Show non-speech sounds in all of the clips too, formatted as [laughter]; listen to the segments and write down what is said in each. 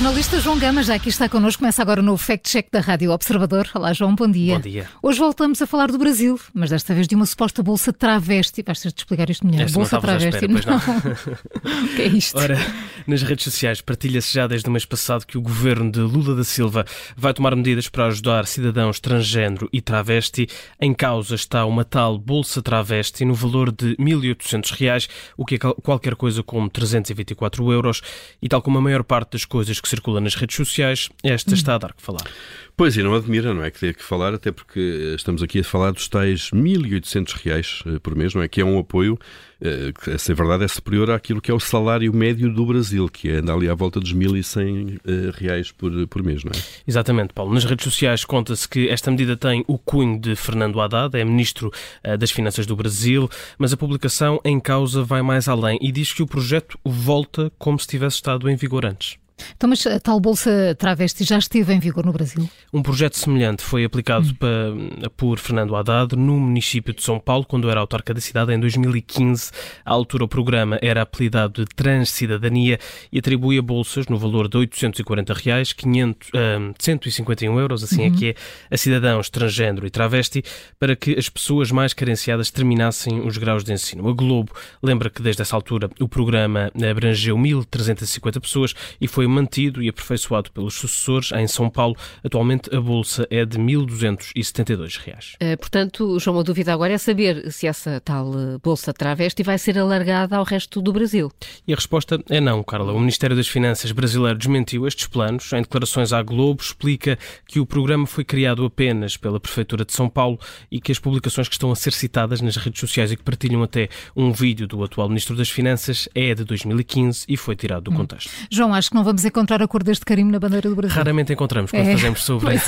jornalista João Gama já aqui está connosco. Começa agora no Fact Check da Rádio Observador. Olá, João, bom dia. Bom dia. Hoje voltamos a falar do Brasil, mas desta vez de uma suposta bolsa travesti. Vais ter de explicar isto melhor. Esta bolsa travesti. não. não. [laughs] o que é isto? Ora, nas redes sociais partilha-se já desde o mês passado que o governo de Lula da Silva vai tomar medidas para ajudar cidadãos transgênero e travesti. Em causa está uma tal bolsa travesti no valor de 1.800 reais, o que é qualquer coisa como 324 euros. E tal como a maior parte das coisas que circula nas redes sociais, esta está a dar que falar. Pois, e não admira, não é? Que tenha que falar, até porque estamos aqui a falar dos tais 1.800 reais eh, por mês, não é? Que é um apoio, eh, que, se é verdade, é superior àquilo que é o salário médio do Brasil, que anda ali à volta dos 1.100 eh, reais por, por mês, não é? Exatamente, Paulo. Nas redes sociais conta-se que esta medida tem o cunho de Fernando Haddad, é Ministro das Finanças do Brasil, mas a publicação em causa vai mais além e diz que o projeto volta como se tivesse estado em vigor antes. Então, mas a tal Bolsa Travesti já esteve em vigor no Brasil? Um projeto semelhante foi aplicado hum. para, por Fernando Haddad no município de São Paulo, quando era autarca da cidade, em 2015. À altura, o programa era apelidado de Transcidadania e atribuía bolsas no valor de 840 reais, 500, uh, 151 euros, assim é uhum. é que é, a cidadãos transgênero e travesti, para que as pessoas mais carenciadas terminassem os graus de ensino. A Globo lembra que desde essa altura o programa abrangeu 1.350 pessoas e foi mantido e aperfeiçoado pelos sucessores em São Paulo. Atualmente a bolsa é de 1.272 reais. Uh, portanto, João, uma dúvida agora é saber se essa tal eh, bolsa travesti vai ser alargada ao resto do Brasil. E a resposta é não, Carla. O Ministério das Finanças brasileiro desmentiu estes planos. Em declarações à Globo, explica que o programa foi criado apenas pela Prefeitura de São Paulo e que as publicações que estão a ser citadas nas redes sociais e que partilham até um vídeo do atual Ministro das Finanças é de 2015 e foi tirado do hum. contexto. João, acho que não vamos vamos encontrar a cor deste carimbo na bandeira do Brasil. Raramente encontramos quando é. fazemos sobre, é.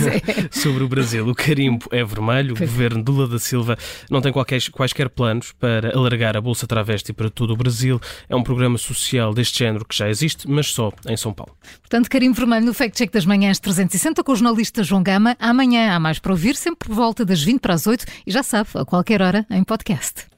[laughs] sobre o Brasil. O carimbo é vermelho, o governo de Lula da Silva não tem qualquer, quaisquer planos para alargar a Bolsa Travesti para todo o Brasil. É um programa social deste género que já existe, mas só em São Paulo. Portanto, carimbo vermelho no Fact Check das Manhãs 360 com o jornalista João Gama. Amanhã há mais para ouvir, sempre por volta das 20 para as 8 e já sabe, a qualquer hora em podcast.